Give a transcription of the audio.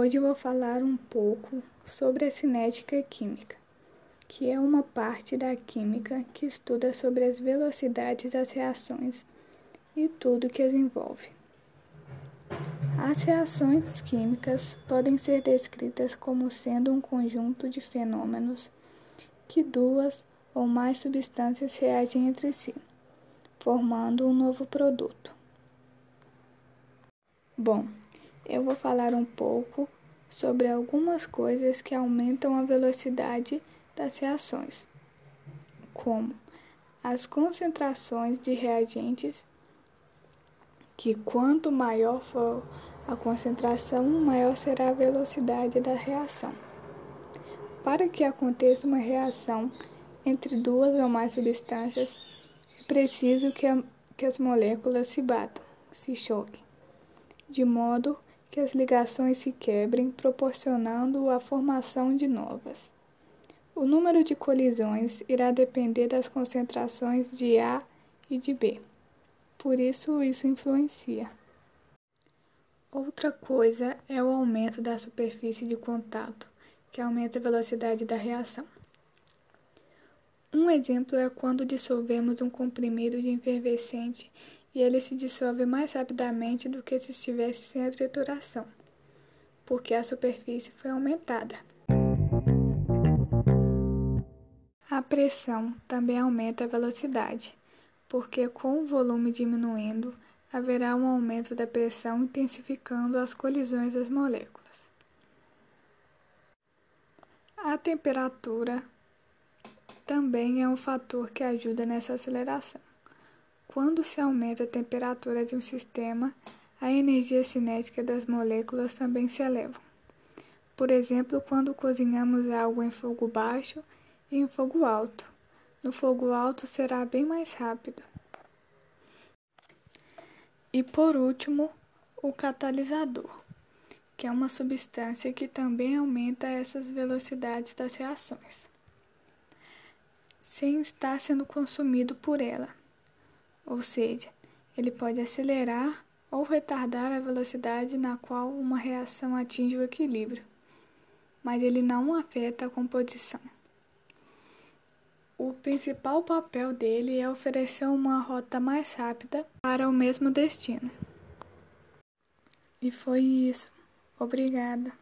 Hoje vou falar um pouco sobre a cinética química, que é uma parte da química que estuda sobre as velocidades das reações e tudo que as envolve. As reações químicas podem ser descritas como sendo um conjunto de fenômenos que duas ou mais substâncias reagem entre si, formando um novo produto. Bom, eu vou falar um pouco sobre algumas coisas que aumentam a velocidade das reações, como as concentrações de reagentes, que quanto maior for a concentração, maior será a velocidade da reação. Para que aconteça uma reação entre duas ou mais substâncias, é preciso que, a, que as moléculas se batam, se choquem, de modo que as ligações se quebrem, proporcionando a formação de novas. O número de colisões irá depender das concentrações de A e de B. Por isso, isso influencia. Outra coisa é o aumento da superfície de contato, que aumenta a velocidade da reação. Um exemplo é quando dissolvemos um comprimido de efervescente e ele se dissolve mais rapidamente do que se estivesse sem a trituração, porque a superfície foi aumentada. A pressão também aumenta a velocidade, porque com o volume diminuindo, haverá um aumento da pressão intensificando as colisões das moléculas. A temperatura também é um fator que ajuda nessa aceleração. Quando se aumenta a temperatura de um sistema, a energia cinética das moléculas também se eleva. Por exemplo, quando cozinhamos algo em fogo baixo e em fogo alto. No fogo alto será bem mais rápido. E por último, o catalisador, que é uma substância que também aumenta essas velocidades das reações, sem estar sendo consumido por ela ou seja, ele pode acelerar ou retardar a velocidade na qual uma reação atinge o equilíbrio, mas ele não afeta a composição. O principal papel dele é oferecer uma rota mais rápida para o mesmo destino. E foi isso. Obrigada.